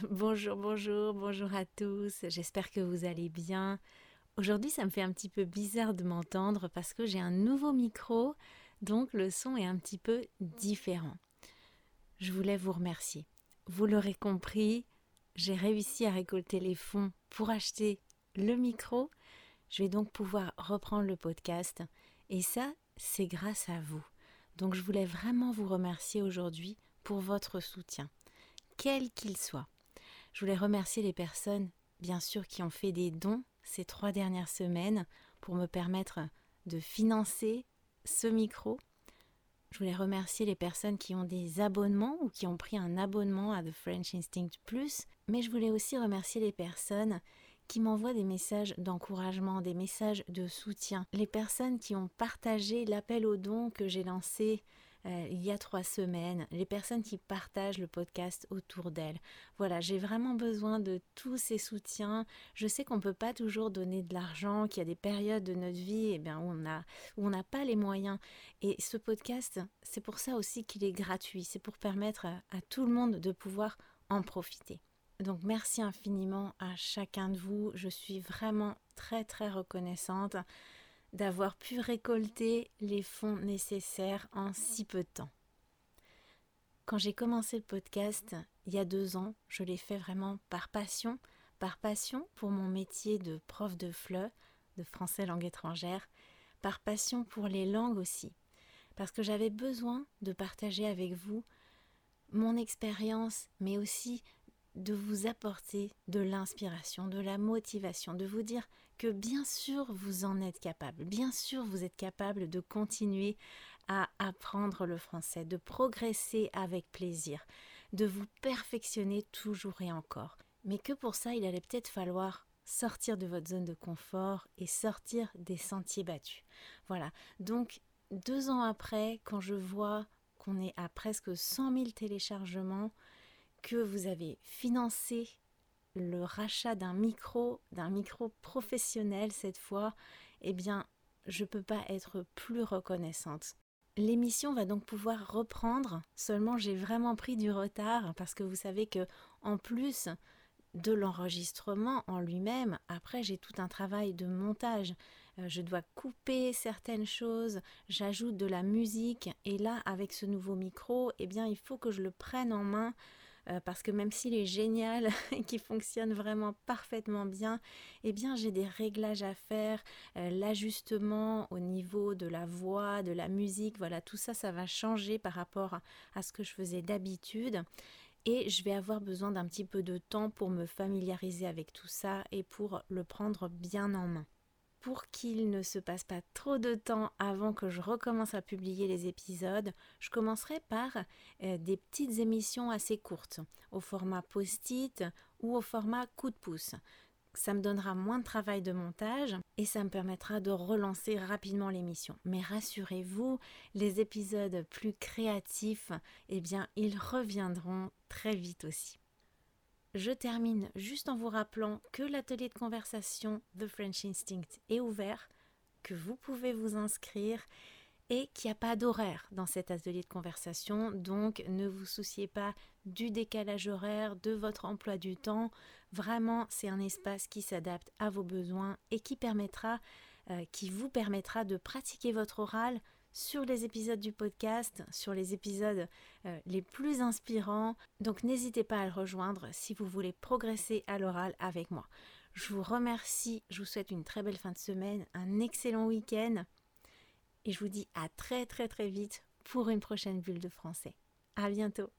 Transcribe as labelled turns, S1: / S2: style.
S1: Bonjour, bonjour, bonjour à tous. J'espère que vous allez bien. Aujourd'hui, ça me fait un petit peu bizarre de m'entendre parce que j'ai un nouveau micro, donc le son est un petit peu différent. Je voulais vous remercier. Vous l'aurez compris, j'ai réussi à récolter les fonds pour acheter le micro. Je vais donc pouvoir reprendre le podcast et ça, c'est grâce à vous. Donc je voulais vraiment vous remercier aujourd'hui pour votre soutien, quel qu'il soit. Je voulais remercier les personnes, bien sûr, qui ont fait des dons ces trois dernières semaines pour me permettre de financer ce micro. Je voulais remercier les personnes qui ont des abonnements ou qui ont pris un abonnement à The French Instinct Plus, mais je voulais aussi remercier les personnes qui m'envoient des messages d'encouragement, des messages de soutien, les personnes qui ont partagé l'appel aux dons que j'ai lancé euh, il y a trois semaines, les personnes qui partagent le podcast autour d'elles. Voilà, j'ai vraiment besoin de tous ces soutiens. Je sais qu'on ne peut pas toujours donner de l'argent, qu'il y a des périodes de notre vie eh bien, où on n'a pas les moyens. Et ce podcast, c'est pour ça aussi qu'il est gratuit. C'est pour permettre à tout le monde de pouvoir en profiter. Donc merci infiniment à chacun de vous. Je suis vraiment très très reconnaissante d'avoir pu récolter les fonds nécessaires en si peu de temps. Quand j'ai commencé le podcast il y a deux ans, je l'ai fait vraiment par passion, par passion pour mon métier de prof de FLE, de français langue étrangère, par passion pour les langues aussi, parce que j'avais besoin de partager avec vous mon expérience, mais aussi de vous apporter de l'inspiration, de la motivation, de vous dire que bien sûr vous en êtes capable, bien sûr vous êtes capable de continuer à apprendre le français, de progresser avec plaisir, de vous perfectionner toujours et encore. Mais que pour ça, il allait peut-être falloir sortir de votre zone de confort et sortir des sentiers battus. Voilà, donc deux ans après, quand je vois qu'on est à presque 100 000 téléchargements, que vous avez financé le rachat d'un micro, d'un micro professionnel cette fois, eh bien, je ne peux pas être plus reconnaissante. L'émission va donc pouvoir reprendre, seulement j'ai vraiment pris du retard parce que vous savez que en plus de l'enregistrement en lui-même, après j'ai tout un travail de montage. Euh, je dois couper certaines choses, j'ajoute de la musique et là avec ce nouveau micro, eh bien il faut que je le prenne en main euh, parce que même s'il est génial et qu'il fonctionne vraiment parfaitement bien, eh bien j'ai des réglages à faire, euh, l'ajustement au niveau de la voix, de la musique, voilà, tout ça, ça va changer par rapport à ce que je faisais d'habitude. Et je vais avoir besoin d'un petit peu de temps pour me familiariser avec tout ça et pour le prendre bien en main pour qu'il ne se passe pas trop de temps avant que je recommence à publier les épisodes, je commencerai par euh, des petites émissions assez courtes, au format post-it ou au format coup de pouce. Ça me donnera moins de travail de montage et ça me permettra de relancer rapidement l'émission. Mais rassurez-vous, les épisodes plus créatifs, eh bien, ils reviendront très vite aussi. Je termine juste en vous rappelant que l'atelier de conversation The French Instinct est ouvert, que vous pouvez vous inscrire et qu'il n'y a pas d'horaire dans cet atelier de conversation, donc ne vous souciez pas du décalage horaire, de votre emploi du temps. Vraiment, c'est un espace qui s'adapte à vos besoins et qui permettra, euh, qui vous permettra de pratiquer votre oral sur les épisodes du podcast, sur les épisodes euh, les plus inspirants. Donc n'hésitez pas à le rejoindre si vous voulez progresser à l'oral avec moi. Je vous remercie, je vous souhaite une très belle fin de semaine, un excellent week-end et je vous dis à très très très vite pour une prochaine bulle de français. À bientôt.